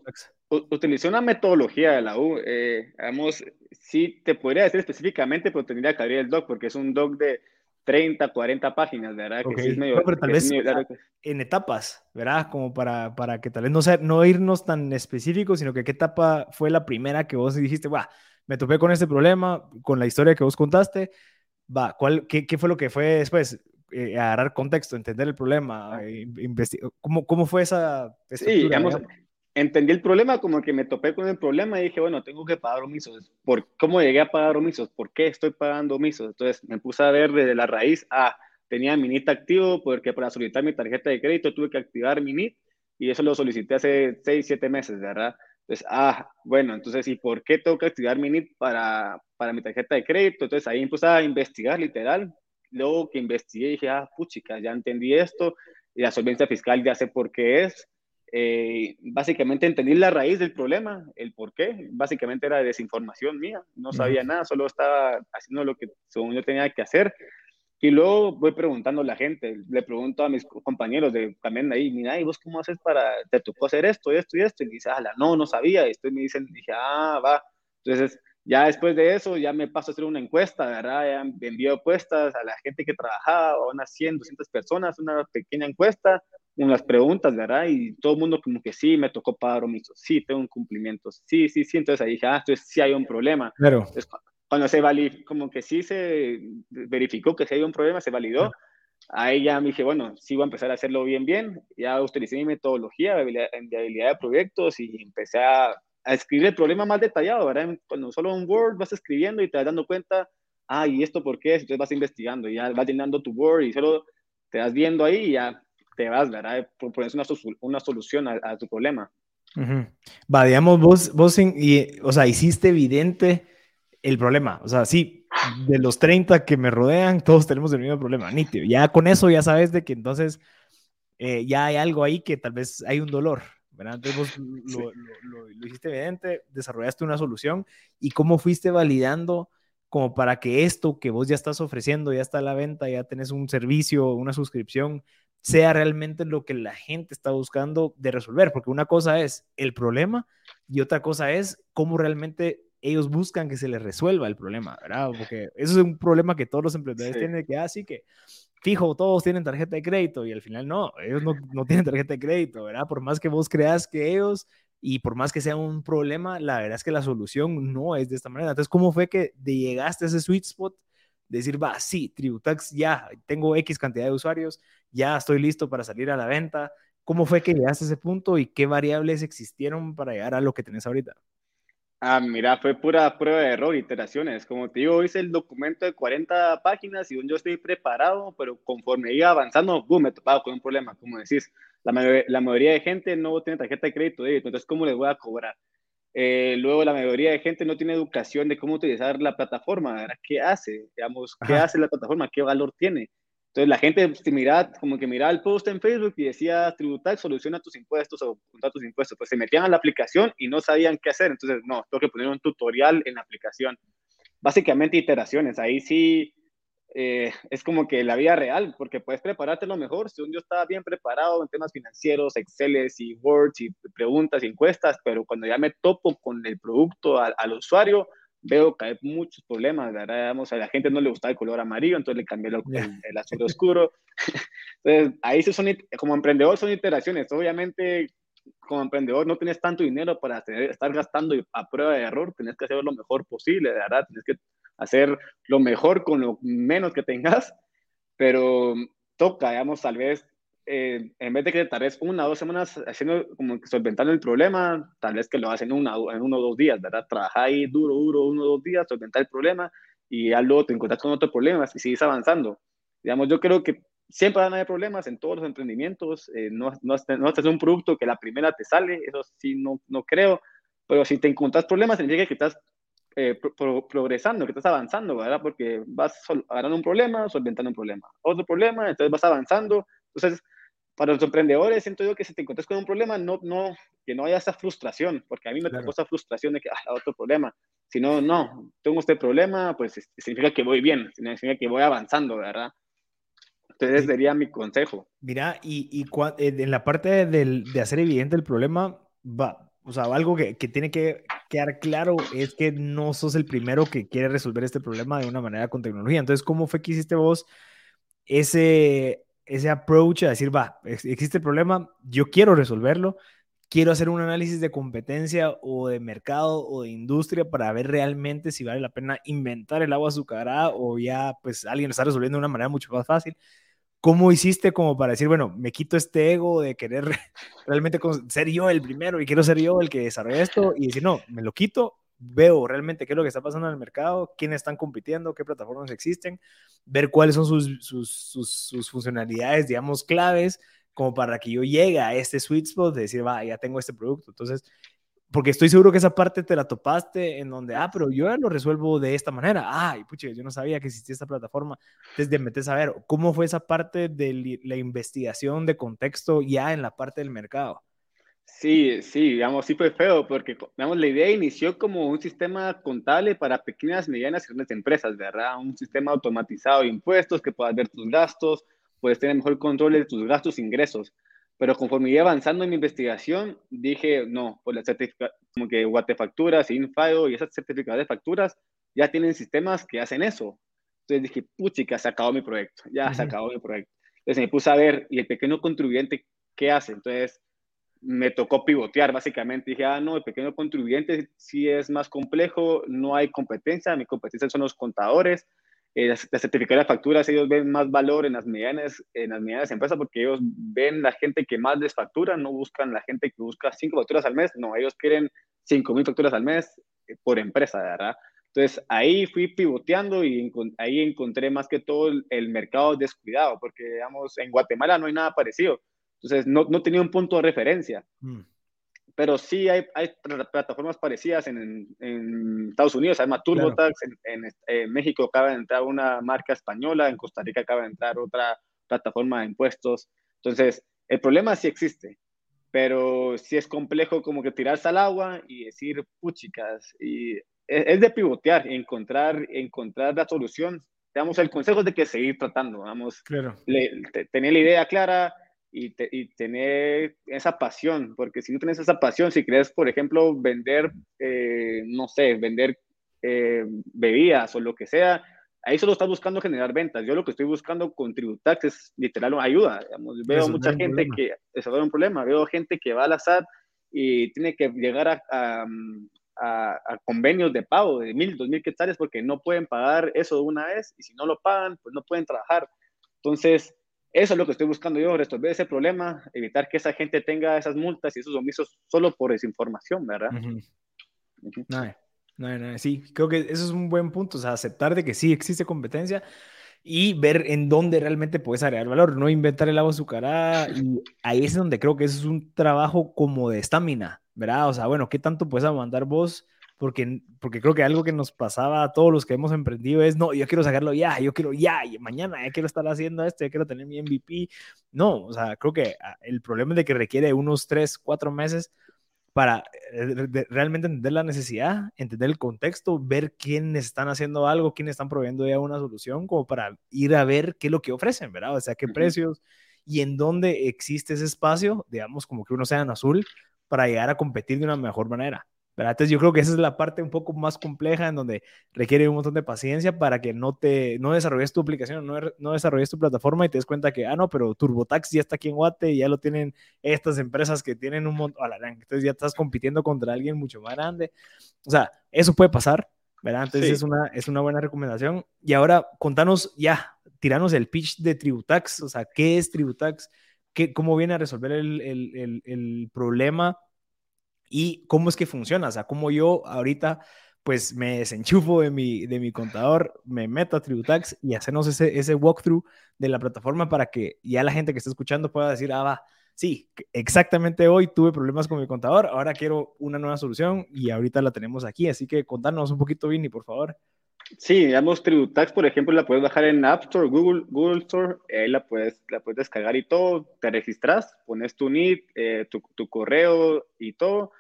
utilicé una metodología de la U. Eh, digamos, sí te podría decir específicamente, pero tendría que abrir el doc, porque es un doc de 30, 40 páginas, ¿verdad? Que sí es medio, pero tal vez en etapas, ¿verdad? Como para, para que tal vez no, sea, no irnos tan específicos, sino que qué etapa fue la primera que vos dijiste, va, me topé con este problema, con la historia que vos contaste, va, ¿cuál, qué, qué fue lo que fue después? Eh, agarrar contexto, entender el problema, ah. eh, ¿Cómo, ¿Cómo fue esa Sí, digamos, entendí el problema, como que me topé con el problema y dije, bueno, tengo que pagar omisos. ¿Por, ¿Cómo llegué a pagar omisos? ¿Por qué estoy pagando omisos? Entonces me puse a ver desde la raíz, ah, tenía mi NIT activo porque para solicitar mi tarjeta de crédito tuve que activar mi NIT y eso lo solicité hace 6, 7 meses, ¿verdad? Entonces, ah, bueno, entonces, ¿y por qué tengo que activar mi NIT para, para mi tarjeta de crédito? Entonces ahí empecé a investigar literal. Luego que investigué dije, ah, puchica, ya entendí esto, y la solvencia fiscal ya sé por qué es, eh, básicamente entendí la raíz del problema, el por qué. Básicamente era desinformación mía, no sabía nada, solo estaba haciendo lo que según yo tenía que hacer. Y luego voy preguntando a la gente, le pregunto a mis compañeros de, también ahí, mira, ¿y vos cómo haces para, te tocó hacer esto, esto y esto? Y dice, ah, no, no sabía. Y después me dicen, dije, ah, va. Entonces, ya después de eso, ya me paso a hacer una encuesta, ¿verdad? Ya envío encuestas a la gente que trabajaba, a unas 100, 200 personas, una pequeña encuesta, unas preguntas, ¿verdad? Y todo el mundo como que sí, me tocó pagar omiso, sí, tengo un cumplimiento, sí, sí, sí, entonces ahí dije, ah, entonces sí hay un problema. Claro. cuando se validó, como que sí se verificó que sí hay un problema, se validó, ahí ya me dije, bueno, sí voy a empezar a hacerlo bien, bien, ya utilicé mi metodología de viabilidad de proyectos y empecé a a escribir el problema más detallado, ¿verdad? Cuando solo un Word vas escribiendo y te vas dando cuenta, ah, ¿y esto por qué? Entonces vas investigando y ya vas llenando tu Word y solo te vas viendo ahí y ya te vas, ¿verdad? Pones una, una solución a, tu problema. Va, digamos, vos, vos y, o sea, hiciste evidente el problema. O sea, sí, de los 30 que me rodean, todos tenemos el mismo problema, nítido. Ya con eso ya sabes de que entonces eh, ya hay algo ahí que tal vez hay un dolor, entonces vos lo, hiciste evidente, desarrollaste una solución y cómo fuiste validando como para que esto que vos ya estás ofreciendo, ya está a la venta, ya tenés un servicio, una suscripción, sea realmente lo que la gente está buscando de resolver, porque una cosa es el problema y otra cosa es cómo realmente ellos buscan que se les resuelva el problema, ¿verdad? Porque eso es un problema que todos los emprendedores tienen, que así ah, que fijo, todos tienen tarjeta de crédito y al final no, ellos no, no tienen tarjeta de crédito, ¿verdad? Por más que vos creas que ellos y por más que sea un problema, la verdad es que la solución no es de esta manera. Entonces, ¿cómo fue que llegaste a ese sweet spot? Decir, va, sí, Tributax ya, tengo X cantidad de usuarios, ya estoy listo para salir a la venta. ¿Cómo fue que llegaste a ese punto y qué variables existieron para llegar a lo que tenés ahorita? Ah, mira, fue pura prueba de error, iteraciones. Como te digo, hice el documento de 40 páginas y yo estoy preparado, pero conforme iba avanzando, boom, me topaba con un problema. Como decís, la, la mayoría de gente no tiene tarjeta de crédito, entonces, ¿cómo les voy a cobrar? Eh, luego la mayoría de gente no tiene educación de cómo utilizar la plataforma, ¿qué hace? Digamos, ¿qué hace la plataforma? ¿Qué valor tiene? Entonces la gente se mira, como que miraba el post en Facebook y decía, Tributax soluciona tus impuestos o junta tus impuestos. Pues se metían a la aplicación y no sabían qué hacer. Entonces, no, tengo que poner un tutorial en la aplicación. Básicamente iteraciones. Ahí sí eh, es como que la vida real, porque puedes prepararte lo mejor. Si un yo estaba bien preparado en temas financieros, Exceles y Words y preguntas y encuestas, pero cuando ya me topo con el producto al, usuario, veo que hay muchos problemas, ¿verdad? a la gente no le gusta el color amarillo, entonces le cambié el, azul oscuro. entonces, ahí son, como emprendedor son iteraciones. Obviamente, como emprendedor no tienes tanto dinero para estar gastando a prueba de error, tienes que hacer lo mejor posible, ¿verdad? Tienes que hacer lo mejor con lo menos que tengas, pero toca, digamos, tal vez, eh, en vez de que tardes una o dos semanas haciendo como solventando el problema, tal vez que lo hacen una, en uno o dos días, ¿verdad? Trabajar ahí duro, duro, uno o dos días, solventar el problema y ya luego te encuentras con otros problemas y sigues avanzando. Digamos, yo creo que siempre van a haber problemas en todos los emprendimientos, eh, no, no, no es un producto que la primera te sale, eso sí no, no creo, pero si te encuentras problemas significa que estás eh, progresando, que estás avanzando, ¿verdad? Porque vas agarrando un problema, solventando un problema, otro problema, entonces vas avanzando. Entonces, para los emprendedores, siento yo que si te encuentras con un problema, no, no, que no haya esa frustración, porque a mí me claro. esa frustración de que, ah, otro problema. Si no, no, tengo este problema, pues significa que voy bien, significa que voy avanzando, ¿verdad? Entonces, sería mi consejo. Mira, y, y en la parte del, de hacer evidente el problema, va, o sea, algo que, que, tiene que quedar claro es que no sos el primero que quiere resolver este problema de una manera con tecnología. Entonces, ¿cómo fue que hiciste vos ese, ese approach a decir, va, existe el problema, yo quiero resolverlo, quiero hacer un análisis de competencia o de mercado o de industria para ver realmente si vale la pena inventar el agua azucarada o ya pues alguien lo está resolviendo de una manera mucho más fácil. ¿Cómo hiciste como para decir, bueno, me quito este ego de querer realmente ser yo el primero y quiero ser yo el que desarrolle esto y decir, no, me lo quito, veo realmente qué es lo que está pasando en el mercado, quiénes están compitiendo, qué plataformas existen, ver cuáles son sus, sus, sus, funcionalidades, digamos, claves, como para que yo llegue a este sweet spot de decir, va, ya tengo este producto. Entonces, porque estoy seguro que esa parte te la topaste en donde, ah, pero yo ya lo resuelvo de esta manera. Ay, pucha, yo no sabía que existía esta plataforma. Entonces, metes a ver cómo fue esa parte de la investigación de contexto ya en la parte del mercado. Sí, sí, digamos, sí fue feo, porque digamos, la idea inició como un sistema contable para pequeñas, medianas y grandes empresas, ¿verdad? Un sistema automatizado de impuestos que puedas ver tus gastos, puedes tener mejor control de tus gastos e ingresos. Pero conforme iba avanzando en mi investigación, dije, no, pues la certificación, como que Guatefacturas, Infado y esas certificadas de facturas ya tienen sistemas que hacen eso. Entonces dije, puchica, se acabó mi proyecto, ya se acabó mi proyecto. Entonces me puse a ver, ¿y el pequeño contribuyente qué hace? Entonces me tocó pivotear básicamente. Dije, ah, no, el pequeño contribuyente sí es más complejo, no hay competencia, mi competencia son los contadores, eh, las, certificadas de facturas, ellos ven más valor en las medianas, en las medianas empresas porque ellos ven la gente que más les factura, no buscan la gente que busca cinco facturas al mes, no, ellos quieren cinco mil facturas al mes eh, por empresa, ¿verdad? Entonces ahí fui pivoteando y ahí encontré más que todo el, mercado descuidado, porque digamos, en Guatemala no hay nada parecido. Entonces no, no tenía un punto de referencia. Mm pero sí hay, hay plataformas parecidas en, en, Estados Unidos, llama TurboTax, en, México acaba de entrar una marca española, en Costa Rica acaba de entrar otra plataforma de impuestos. Entonces, el problema sí existe, pero sí es complejo como que tirarse al agua y decir, puchicas, y es de pivotear, encontrar, encontrar la solución. Digamos, el consejo es de que seguir tratando, vamos, claro. tener la idea clara y, y, tener esa pasión, porque si no tienes esa pasión, si quieres, por ejemplo, vender, eh, no sé, vender eh, bebidas o lo que sea, ahí solo estás buscando generar ventas. Yo lo que estoy buscando con Tributax es literal ayuda. Digamos. Veo mucha gente que, eso es un problema, veo gente que va a la SAT y tiene que llegar a, a, a, convenios de pago de mil, dos mil quetzales porque no pueden pagar eso de una vez y si no lo pagan, pues no pueden trabajar. Entonces, eso es lo que estoy buscando yo, resolver ese problema, evitar que esa gente tenga esas multas y esos omisos solo por desinformación, ¿verdad? no, no, no, sí, creo que eso es un buen punto, o sea, aceptar de que sí existe competencia y ver en dónde realmente puedes agregar valor, no inventar el agua azucarada y ahí es donde creo que eso es un trabajo como de estamina, ¿verdad? O sea, bueno, ¿qué tanto puedes aguantar vos? Porque, porque creo que algo que nos pasaba a todos los que hemos emprendido es, no, yo quiero sacarlo ya, yo quiero ya, y mañana ya quiero estar haciendo esto, ya quiero tener mi MVP. No, o sea, creo que ah, el problema es de que requiere unos tres, cuatro meses para eh, realmente entender la necesidad, entender el contexto, ver quiénes están haciendo algo, quiénes están proveyendo ya una solución, como para ir a ver qué es lo que ofrecen, ¿verdad? O sea, qué precios y en dónde existe ese espacio, digamos, como que uno sea en azul, para llegar a competir de una mejor manera. Entonces yo creo que esa es la parte un poco más compleja en donde requiere un montón de paciencia para que no te no desarrolles tu aplicación, no, no desarrolles tu plataforma y te des cuenta que, ah, no, pero TurboTax ya está aquí en Guate y ya lo tienen estas empresas que tienen un montón, entonces ya estás compitiendo contra alguien mucho más grande. O sea, eso puede pasar, ¿verdad? Entonces es, una, es una buena recomendación. Y ahora contanos ya, tiranos el pitch de Tributax, o sea, ¿qué es Tributax? ¿Qué, ¿Cómo viene a resolver el, el, el, el problema? Y cómo es que funciona, o sea, cómo yo ahorita pues me desenchufo de mi, de mi contador, me meto a Tributax y hacemos ese, ese walkthrough de la plataforma para que ya la gente que está escuchando pueda decir, ah, va, sí, exactamente hoy tuve problemas con mi contador, ahora quiero una nueva solución y ahorita la tenemos aquí, así que contanos un poquito, Vini, por favor. Sí, digamos, Tributax, por ejemplo, la puedes bajar en App Store, Google, Google Store, ahí la puedes, la puedes descargar y todo, te registras, pones tu NIT, eh, tu, tu correo y todo,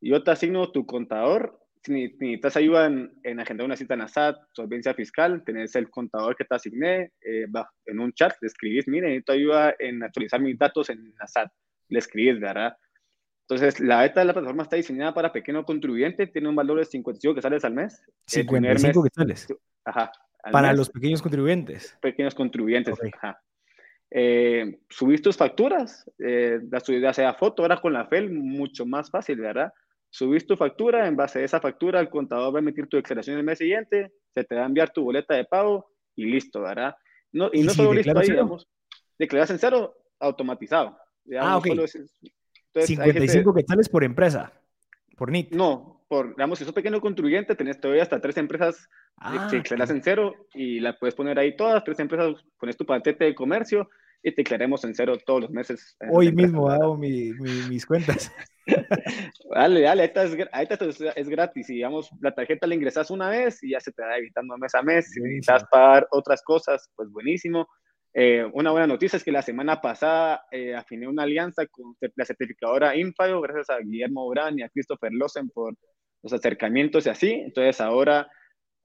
yo te asigno tu contador. Si necesitas ayuda en, en agendar una cita en ASAT, solvencia fiscal, tenés el contador que te asigné eh, en un chat, le escribís, mire, necesito ayuda en actualizar mis datos en ASAT, le escribís, ¿verdad? Entonces, la beta de la plataforma está diseñada para pequeño contribuyente, tiene un valor de 55 quetzales al mes. 55 quetzales. Ajá. Para los pequeños contribuyentes. Pequeños contribuyentes, ajá. Eh, subís tus facturas, eh, la subida sea foto, ahora con la FEL, mucho más fácil, ¿verdad? Subís tu factura, en base a esa factura el contador va a emitir tu declaración el mes siguiente, se te va a enviar tu boleta de pago y listo, ¿verdad? No, y, no solo listo ahí, digamos, declaras en cero automatizado. ah, ok. entonces, 55 quetzales por empresa, por NIT. No, por, digamos, si sos pequeño contribuyente, tenés todavía hasta tres empresas ah, que declaras en cero y la puedes poner ahí todas, tres empresas, pones tu patente de comercio y te declaremos en cero todos los meses. Hoy mismo hago mi, mis cuentas. dale, dale, ahí es, es, gratis. Y digamos, la tarjeta la ingresas una vez y ya se te va evitando mes a mes. Si necesitas pagar otras cosas, pues buenísimo. Eh, una buena noticia es que la semana pasada eh, afiné una alianza con la certificadora Infayo, gracias a Guillermo Urán y a Christopher Losen por los acercamientos y así. Entonces ahora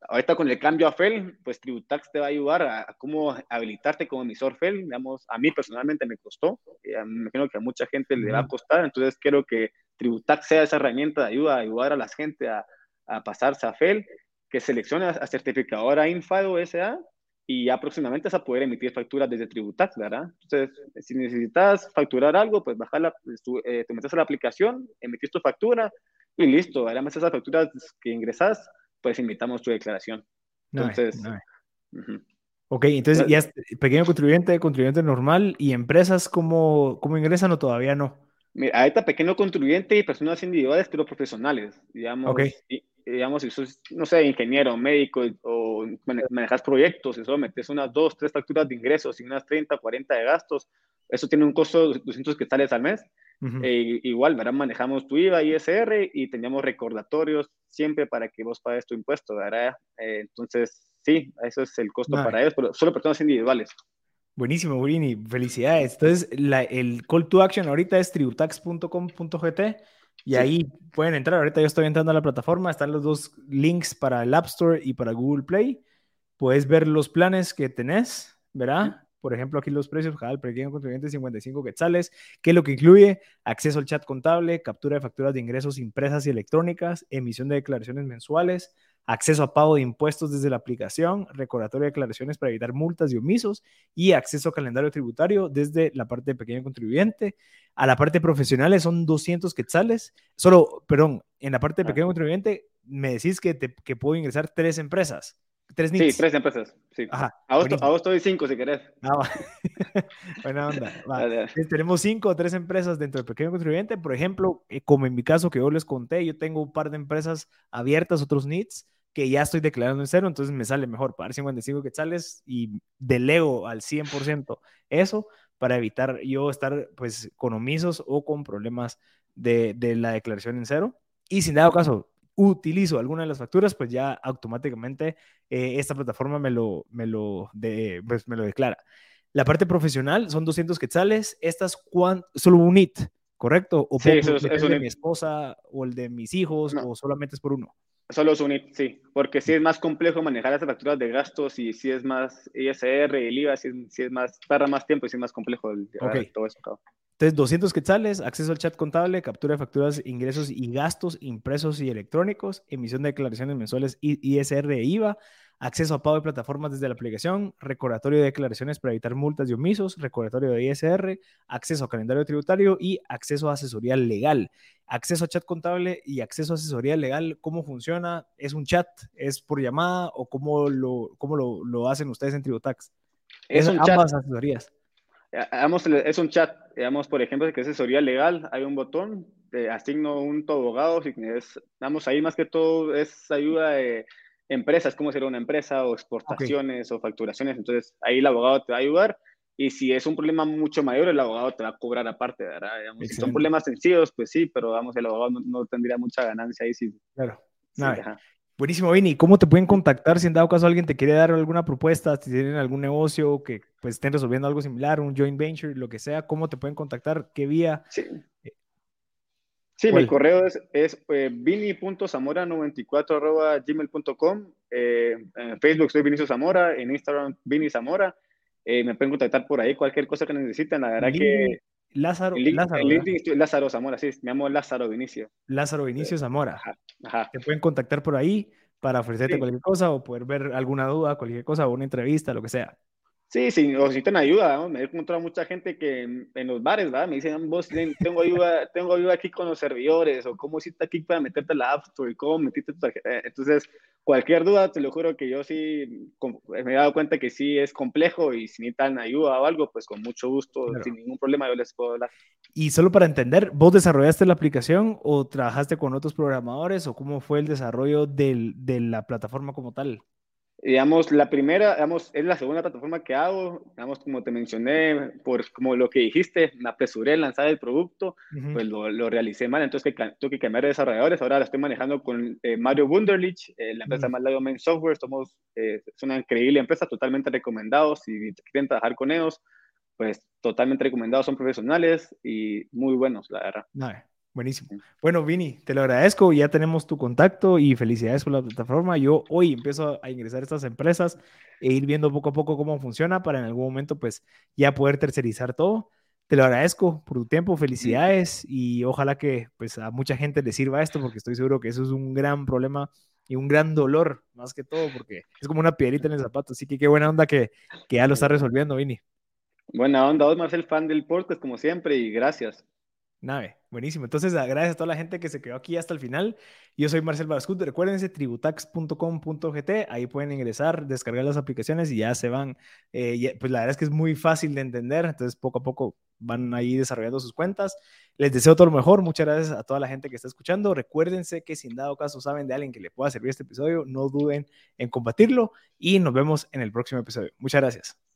ahorita con el cambio a FEL, pues Tributax te va a ayudar a, cómo habilitarte como emisor FEL. Digamos, a mí personalmente me costó, eh, me imagino que a mucha gente le va a costar, entonces quiero que Tributax sea esa herramienta de ayuda a ayudar a la gente a, a pasarse a FEL, que seleccione a certificadora Infado SA y ya próximamente vas a poder emitir facturas desde Tributax, ¿verdad? Entonces, si necesitas facturar algo, pues bajar pues, eh, te metes a la aplicación, emitir tu factura y listo. Además, esas facturas que ingresas pues invitamos tu declaración. Entonces, Ok, entonces ya es pequeño contribuyente, contribuyente normal y empresas, ¿cómo, cómo ingresan o todavía no? Mira, está pequeño contribuyente y personas individuales, pero profesionales. Digamos, okay. digamos si sos, no sé, ingeniero, médico o manejas proyectos y solo metes unas dos, tres facturas de ingresos y unas 30, 40 de gastos, eso tiene un costo de 200 quetzales al mes. Eh, igual, ¿verdad? Manejamos tu IVA, ISR y teníamos recordatorios siempre para que vos pagues tu impuesto, ¿verdad? Eh, entonces, sí, eso es el costo para ellos, pero solo personas individuales. Buenísimo, Winnie. Felicidades. Entonces, el call to action ahorita es tributax.com.gt y ahí pueden entrar. Ahorita yo estoy entrando a la plataforma. Están los dos links para el App Store y para Google Play. Puedes ver los planes que tenés, ¿verdad? Por ejemplo, aquí los precios, el pequeño contribuyente 55 quetzales, que es lo que incluye acceso al chat contable, captura de facturas de ingresos impresas y electrónicas, emisión de declaraciones mensuales, acceso a pago de impuestos desde la aplicación, recordatorio de declaraciones para evitar multas y omisos y acceso a calendario tributario desde la parte de pequeño contribuyente. A la parte profesionales son 200 quetzales. Solo, perdón, en la parte de pequeño contribuyente me decís que, te, que puedo ingresar tres empresas. Tres Sí, tres empresas. Sí. Ajá, a, vos, a estoy cinco si querés. Ah, Buena onda. tenemos cinco o tres empresas dentro del pequeño contribuyente. Por ejemplo, eh, como en mi caso que yo les conté, yo tengo un par de empresas abiertas, otros NITs, que ya estoy declarando en cero, entonces me sale mejor pagar 55 quetzales y delego al 100% eso para evitar yo estar pues con omisos o con problemas de, de la declaración en cero. Y sin dado caso, utilizo alguna de las facturas, pues ya automáticamente eh, esta plataforma me lo, me, lo de, pues me lo declara. La parte profesional son 200 quetzales. Estas, solo un IT, ¿correcto? ¿O sí, eso es, el de mi esposa o el de mis hijos o solamente es por uno? Solo es un IT, sí, porque si es más complejo manejar esas facturas de gastos y si es más ISR el IVA, si es, más, tarda más tiempo y si es más complejo el, todo eso. Entonces, 200 quetzales, acceso al chat contable, captura de facturas, ingresos y gastos impresos y electrónicos, emisión de declaraciones mensuales ISR e IVA, acceso a pago de plataformas desde la aplicación, recordatorio de declaraciones para evitar multas y omisos, recordatorio de ISR, acceso a calendario tributario y acceso a asesoría legal. Acceso a chat contable y acceso a asesoría legal, ¿cómo funciona? ¿Es un chat? ¿Es por llamada? ¿O cómo lo, cómo lo, hacen ustedes en Tributax? Es, un ambas asesorías. Es un chat, digamos, por ejemplo, que es asesoría legal, hay un botón, te asigno un abogado, si es, vamos, ahí más que todo es ayuda de empresas, cómo será una empresa, o exportaciones o facturaciones. Entonces, ahí el abogado te va a ayudar. Y si es un problema mucho mayor, el abogado te va a cobrar aparte, ¿verdad? si son problemas sencillos, pues sí, pero vamos, el abogado no, tendría mucha ganancia ahí. Sí. Claro. Buenísimo, Vini. ¿Cómo te pueden contactar si en dado caso alguien te quiere dar alguna propuesta, si tienen algún negocio que pues estén resolviendo algo similar, un joint venture, lo que sea? ¿Cómo te pueden contactar? ¿Qué vía? Sí. Sí, mi correo es, es eh, vini.zamora94 gmail.com. Eh, en Facebook soy Vinicio Zamora, en Instagram Vini Zamora. Eh, me pueden contactar por ahí, cualquier cosa que necesiten. La verdad que. Lázaro, Lázaro, Lázaro Zamora, sí, me llamo Lázaro Vinicio. Lázaro Vinicio Zamora. Ajá, Te pueden contactar por ahí para ofrecerte cualquier cosa o poder ver alguna duda, cualquier cosa, o una entrevista, lo que sea. Sí, sí, necesitan ayuda, ¿no? me he encontrado mucha gente que en, los bares, ¿verdad? Me dicen, vos tengo ayuda, tengo ayuda aquí con los servidores, o cómo hiciste aquí para meterte a la App Store, y cómo metiste tu eh, Entonces, cualquier duda, te lo juro que yo sí me he dado cuenta que sí es complejo y si necesitan ayuda o algo, pues con mucho gusto, sin ningún problema, yo les puedo hablar. Y solo para entender, ¿vos desarrollaste la aplicación o trabajaste con otros programadores o cómo fue el desarrollo del, de la plataforma como tal? Digamos, la primera, digamos, es la segunda plataforma que hago, digamos, como te mencioné, por como lo que dijiste, me apresuré a lanzar el producto, pues lo, lo, realicé mal, entonces que, tuve que cambiar de desarrolladores, ahora la estoy manejando con eh, Mario Wunderlich, eh, la empresa más -huh. más Software, somos, eh, es una increíble empresa, totalmente recomendados, si quieren trabajar con ellos, pues totalmente recomendados, son profesionales y muy buenos, la verdad. Buenísimo. Bueno, Vini, te lo agradezco. Ya tenemos tu contacto y felicidades por la plataforma. Yo hoy empiezo a ingresar a estas empresas e ir viendo poco a poco cómo funciona para en algún momento, pues, ya poder tercerizar todo. Te lo agradezco por tu tiempo, felicidades y ojalá que, pues, a mucha gente le sirva esto porque estoy seguro que eso es un gran problema y un gran dolor, más que todo, porque es como una piedrita en el zapato. Así que qué buena onda que, que ya lo está resolviendo, Vini. Buena onda, vos, Marcel, fan del podcast, como siempre, y gracias. Nave, buenísimo. Entonces, gracias a toda la gente que se quedó aquí hasta el final. Yo soy Marcel Barascut. Recuérdense tributax.com.gt. Ahí pueden ingresar, descargar las aplicaciones y ya se van. Eh, pues la verdad es que es muy fácil de entender. Entonces, poco a poco van ahí desarrollando sus cuentas. Les deseo todo lo mejor. Muchas gracias a toda la gente que está escuchando. Recuérdense que si en dado caso saben de alguien que le pueda servir este episodio, no duden en compartirlo y nos vemos en el próximo episodio. Muchas gracias.